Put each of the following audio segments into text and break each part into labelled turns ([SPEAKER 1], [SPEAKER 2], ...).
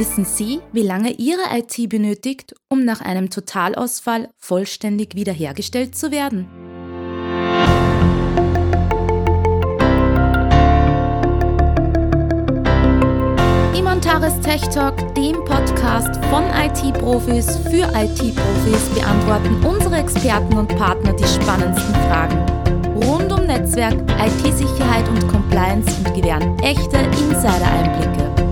[SPEAKER 1] Wissen Sie, wie lange Ihre IT benötigt, um nach einem Totalausfall vollständig wiederhergestellt zu werden? Imontares Tech Talk, dem Podcast von IT-Profis für IT-Profis, beantworten unsere Experten und Partner die spannendsten Fragen rund um Netzwerk, IT-Sicherheit und Compliance und gewähren echte Insider-Einblicke.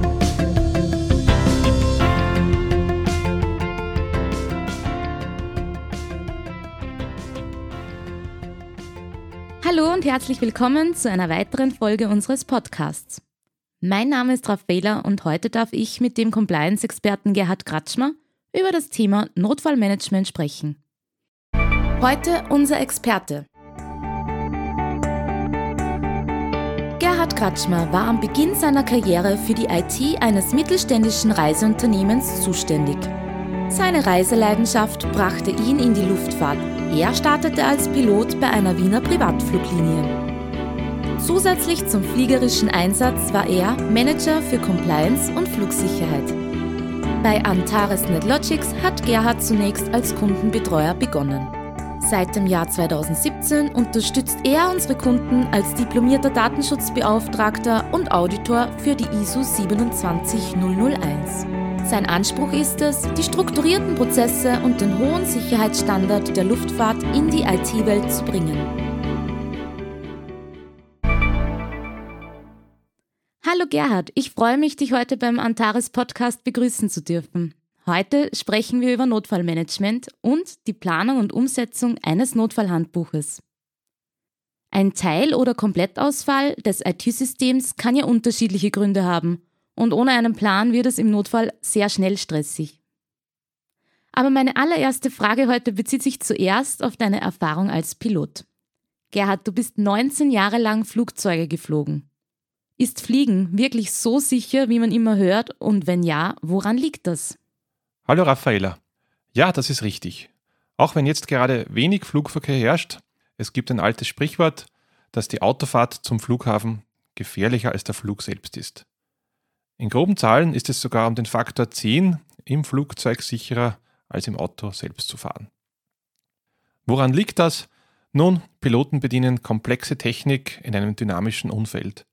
[SPEAKER 1] Hallo und herzlich willkommen zu einer weiteren Folge unseres Podcasts. Mein Name ist Raffaela und heute darf ich mit dem Compliance-Experten Gerhard Kratschmer über das Thema Notfallmanagement sprechen. Heute unser Experte. Gerhard Kratschmer war am Beginn seiner Karriere für die IT eines mittelständischen Reiseunternehmens zuständig. Seine Reiseleidenschaft brachte ihn in die Luftfahrt. Er startete als Pilot bei einer Wiener Privatfluglinie. Zusätzlich zum fliegerischen Einsatz war er Manager für Compliance und Flugsicherheit. Bei Antares NetLogics hat Gerhard zunächst als Kundenbetreuer begonnen. Seit dem Jahr 2017 unterstützt er unsere Kunden als diplomierter Datenschutzbeauftragter und Auditor für die ISO 27001. Sein Anspruch ist es, die strukturierten Prozesse und den hohen Sicherheitsstandard der Luftfahrt in die IT-Welt zu bringen. Hallo Gerhard, ich freue mich, dich heute beim Antares Podcast begrüßen zu dürfen. Heute sprechen wir über Notfallmanagement und die Planung und Umsetzung eines Notfallhandbuches. Ein Teil- oder Komplettausfall des IT-Systems kann ja unterschiedliche Gründe haben und ohne einen Plan wird es im Notfall sehr schnell stressig. Aber meine allererste Frage heute bezieht sich zuerst auf deine Erfahrung als Pilot. Gerhard, du bist 19 Jahre lang Flugzeuge geflogen. Ist Fliegen wirklich so sicher, wie man immer hört? Und wenn ja, woran liegt das?
[SPEAKER 2] Hallo Raffaela. Ja, das ist richtig. Auch wenn jetzt gerade wenig Flugverkehr herrscht, es gibt ein altes Sprichwort, dass die Autofahrt zum Flughafen gefährlicher als der Flug selbst ist. In groben Zahlen ist es sogar um den Faktor 10 im Flugzeug sicherer als im Auto selbst zu fahren. Woran liegt das? Nun, Piloten bedienen komplexe Technik in einem dynamischen Umfeld.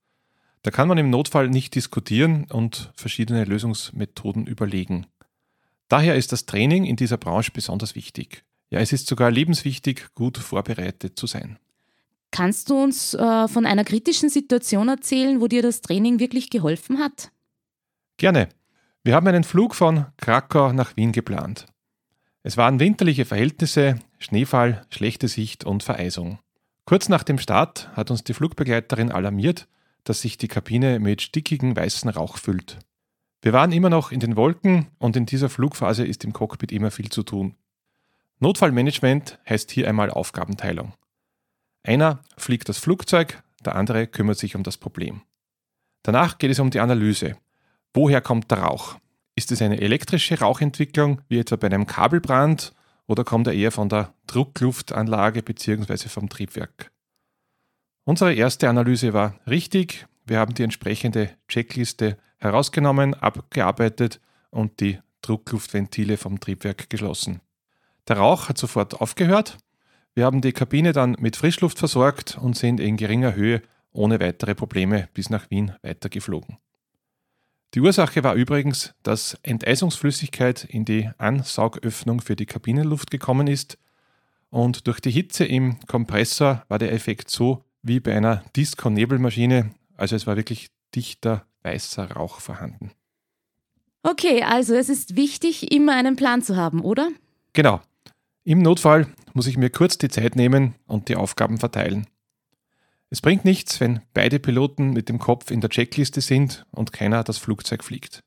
[SPEAKER 2] Da kann man im Notfall nicht diskutieren und verschiedene Lösungsmethoden überlegen. Daher ist das Training in dieser Branche besonders wichtig. Ja, es ist sogar lebenswichtig, gut vorbereitet zu sein.
[SPEAKER 1] Kannst du uns äh, von einer kritischen Situation erzählen, wo dir das Training wirklich geholfen hat?
[SPEAKER 2] Gerne. Wir haben einen Flug von Krakau nach Wien geplant. Es waren winterliche Verhältnisse, Schneefall, schlechte Sicht und Vereisung. Kurz nach dem Start hat uns die Flugbegleiterin alarmiert, dass sich die Kabine mit stickigen weißen Rauch füllt. Wir waren immer noch in den Wolken und in dieser Flugphase ist im Cockpit immer viel zu tun. Notfallmanagement heißt hier einmal Aufgabenteilung. Einer fliegt das Flugzeug, der andere kümmert sich um das Problem. Danach geht es um die Analyse. Woher kommt der Rauch? Ist es eine elektrische Rauchentwicklung, wie etwa bei einem Kabelbrand, oder kommt er eher von der Druckluftanlage bzw. vom Triebwerk? Unsere erste Analyse war richtig. Wir haben die entsprechende Checkliste herausgenommen, abgearbeitet und die Druckluftventile vom Triebwerk geschlossen. Der Rauch hat sofort aufgehört. Wir haben die Kabine dann mit Frischluft versorgt und sind in geringer Höhe ohne weitere Probleme bis nach Wien weitergeflogen. Die Ursache war übrigens, dass Enteisungsflüssigkeit in die Ansaugöffnung für die Kabinenluft gekommen ist und durch die Hitze im Kompressor war der Effekt so wie bei einer Disco-Nebelmaschine, also es war wirklich dichter weißer Rauch vorhanden.
[SPEAKER 1] Okay, also es ist wichtig, immer einen Plan zu haben, oder?
[SPEAKER 2] Genau. Im Notfall muss ich mir kurz die Zeit nehmen und die Aufgaben verteilen. Es bringt nichts, wenn beide Piloten mit dem Kopf in der Checkliste sind und keiner das Flugzeug fliegt.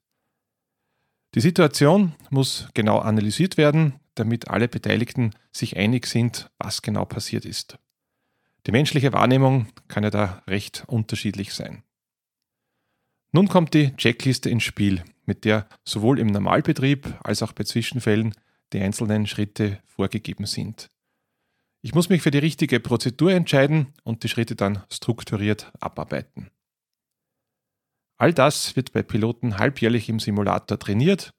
[SPEAKER 2] Die Situation muss genau analysiert werden, damit alle Beteiligten sich einig sind, was genau passiert ist. Die menschliche Wahrnehmung kann ja da recht unterschiedlich sein. Nun kommt die Checkliste ins Spiel, mit der sowohl im Normalbetrieb als auch bei Zwischenfällen die einzelnen Schritte vorgegeben sind. Ich muss mich für die richtige Prozedur entscheiden und die Schritte dann strukturiert abarbeiten. All das wird bei Piloten halbjährlich im Simulator trainiert.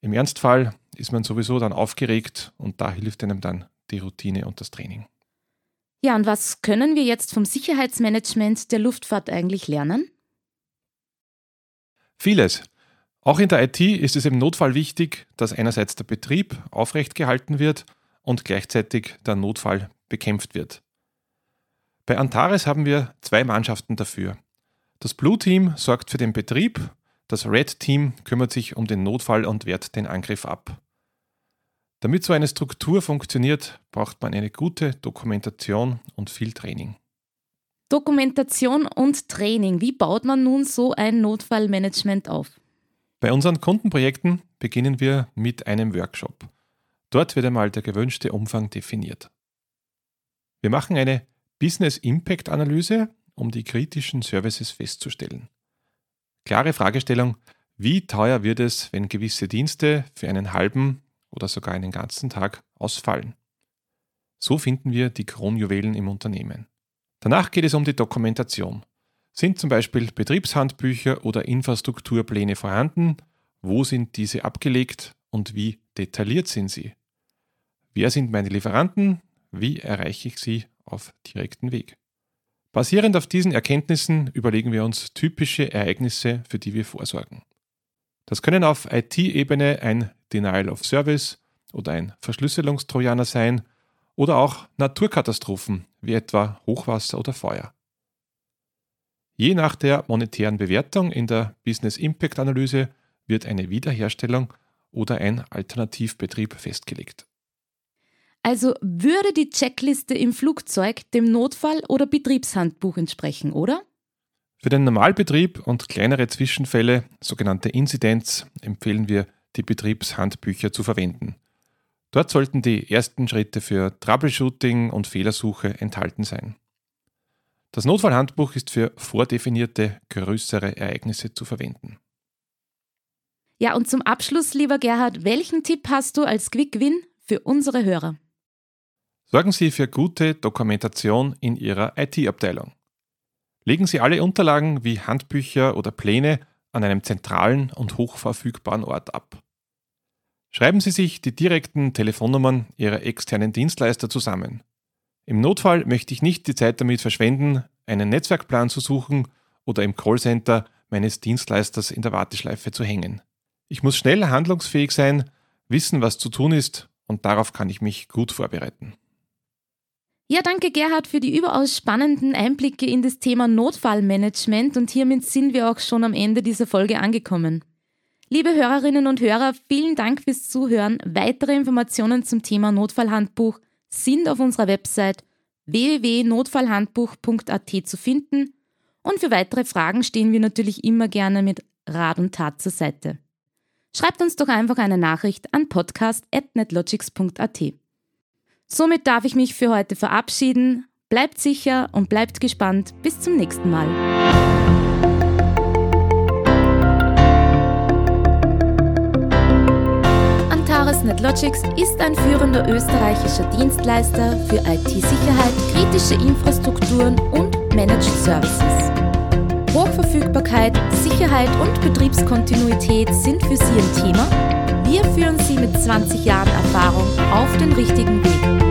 [SPEAKER 2] Im Ernstfall ist man sowieso dann aufgeregt und da hilft einem dann die Routine und das Training.
[SPEAKER 1] Ja, und was können wir jetzt vom Sicherheitsmanagement der Luftfahrt eigentlich lernen?
[SPEAKER 2] Vieles. Auch in der IT ist es im Notfall wichtig, dass einerseits der Betrieb aufrecht gehalten wird und gleichzeitig der Notfall bekämpft wird. Bei Antares haben wir zwei Mannschaften dafür. Das Blue Team sorgt für den Betrieb, das Red Team kümmert sich um den Notfall und wehrt den Angriff ab. Damit so eine Struktur funktioniert, braucht man eine gute Dokumentation und viel Training.
[SPEAKER 1] Dokumentation und Training. Wie baut man nun so ein Notfallmanagement auf?
[SPEAKER 2] Bei unseren Kundenprojekten beginnen wir mit einem Workshop. Dort wird einmal der gewünschte Umfang definiert. Wir machen eine Business Impact Analyse, um die kritischen Services festzustellen. Klare Fragestellung, wie teuer wird es, wenn gewisse Dienste für einen halben oder sogar einen ganzen Tag ausfallen? So finden wir die Kronjuwelen im Unternehmen. Danach geht es um die Dokumentation. Sind zum Beispiel Betriebshandbücher oder Infrastrukturpläne vorhanden? Wo sind diese abgelegt und wie detailliert sind sie? Wer sind meine Lieferanten? Wie erreiche ich sie auf direkten Weg? Basierend auf diesen Erkenntnissen überlegen wir uns typische Ereignisse, für die wir vorsorgen. Das können auf IT-Ebene ein Denial of Service oder ein Verschlüsselungstrojaner sein oder auch Naturkatastrophen wie etwa Hochwasser oder Feuer. Je nach der monetären Bewertung in der Business Impact Analyse wird eine Wiederherstellung oder ein Alternativbetrieb festgelegt.
[SPEAKER 1] Also würde die Checkliste im Flugzeug dem Notfall- oder Betriebshandbuch entsprechen, oder?
[SPEAKER 2] Für den Normalbetrieb und kleinere Zwischenfälle, sogenannte Inzidenz, empfehlen wir, die Betriebshandbücher zu verwenden. Dort sollten die ersten Schritte für Troubleshooting und Fehlersuche enthalten sein. Das Notfallhandbuch ist für vordefinierte größere Ereignisse zu verwenden.
[SPEAKER 1] Ja, und zum Abschluss, lieber Gerhard, welchen Tipp hast du als Quick Win für unsere Hörer?
[SPEAKER 2] Sorgen Sie für gute Dokumentation in Ihrer IT-Abteilung. Legen Sie alle Unterlagen wie Handbücher oder Pläne an einem zentralen und hochverfügbaren Ort ab. Schreiben Sie sich die direkten Telefonnummern Ihrer externen Dienstleister zusammen. Im Notfall möchte ich nicht die Zeit damit verschwenden, einen Netzwerkplan zu suchen oder im Callcenter meines Dienstleisters in der Warteschleife zu hängen. Ich muss schnell handlungsfähig sein, wissen, was zu tun ist und darauf kann ich mich gut vorbereiten.
[SPEAKER 1] Ja, danke Gerhard für die überaus spannenden Einblicke in das Thema Notfallmanagement und hiermit sind wir auch schon am Ende dieser Folge angekommen. Liebe Hörerinnen und Hörer, vielen Dank fürs Zuhören. Weitere Informationen zum Thema Notfallhandbuch sind auf unserer Website www.notfallhandbuch.at zu finden und für weitere Fragen stehen wir natürlich immer gerne mit Rat und Tat zur Seite. Schreibt uns doch einfach eine Nachricht an podcast.netlogics.at. Somit darf ich mich für heute verabschieden. Bleibt sicher und bleibt gespannt. Bis zum nächsten Mal. Antares NetLogics ist ein führender österreichischer Dienstleister für IT-Sicherheit, kritische Infrastrukturen und Managed Services. Hochverfügbarkeit, Sicherheit und Betriebskontinuität sind für Sie ein Thema? Wir führen Sie mit 20 Jahren Erfahrung auf den richtigen Weg.